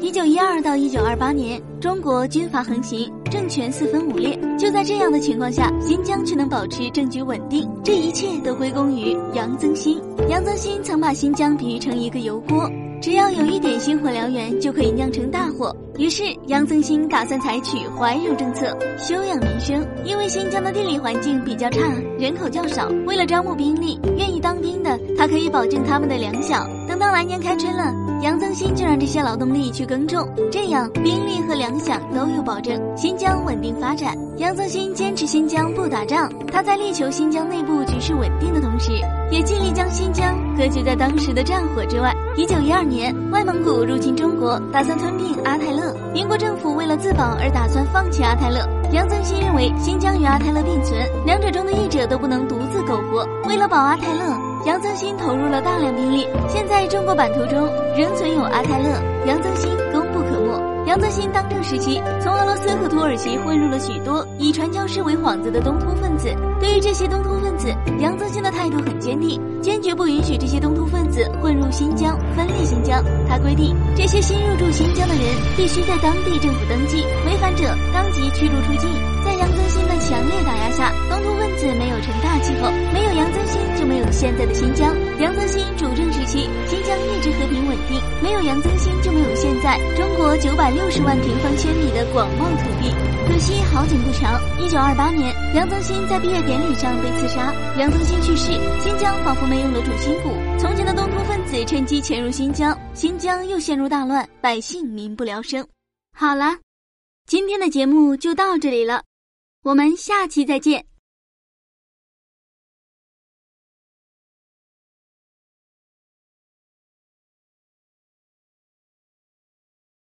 一九一二到一九二八年，中国军阀横行，政权四分五裂。就在这样的情况下，新疆却能保持政局稳定，这一切都归功于杨增新。杨增新曾把新疆比喻成一个油锅。只要有一点星火燎原，就可以酿成大火。于是，杨增新打算采取怀柔政策，休养民生。因为新疆的地理环境比较差，人口较少，为了招募兵力，愿意当兵的，他可以保证他们的粮饷。等到来年开春了，杨增新就让这些劳动力去耕种，这样兵力和粮饷都有保证，新疆稳定发展。杨增新坚持新疆不打仗，他在力求新疆内部局势稳定的同时，也尽力将新疆隔绝在当时的战火之外。一九一二年，外蒙古入侵中国，打算吞并阿泰勒。民国政府为了自保而打算放弃阿泰勒。杨增新认为，新疆与阿泰勒并存，两者中的一者都不能独自苟活。为了保阿泰勒，杨增新投入了大量兵力。现在中国版图中仍存有阿泰勒，杨增新功不可没。杨增新当政时期，从俄罗斯和土耳其混入了许多以传教士为幌子的东突分子。对于这些东突分子，杨增新的态度很坚定，坚决不允许这些东突分子混入新疆，分裂新疆。他规定，这些新入驻新疆的人必须在当地政府登记，违反者当即驱逐出境。在杨增新的强烈打压下，东突分子没有成大气候，没现在的新疆。杨增新主政时期，新疆一直和平稳定，没有杨增新就没有现在中国九百六十万平方千米的广袤土地。可惜好景不长，一九二八年，杨增新在毕业典礼上被刺杀。杨增新去世，新疆仿佛没有了主心骨。从前的东突分子趁机潜入新疆，新疆又陷入大乱，百姓民不聊生。好了，今天的节目就到这里了。我们下期再见。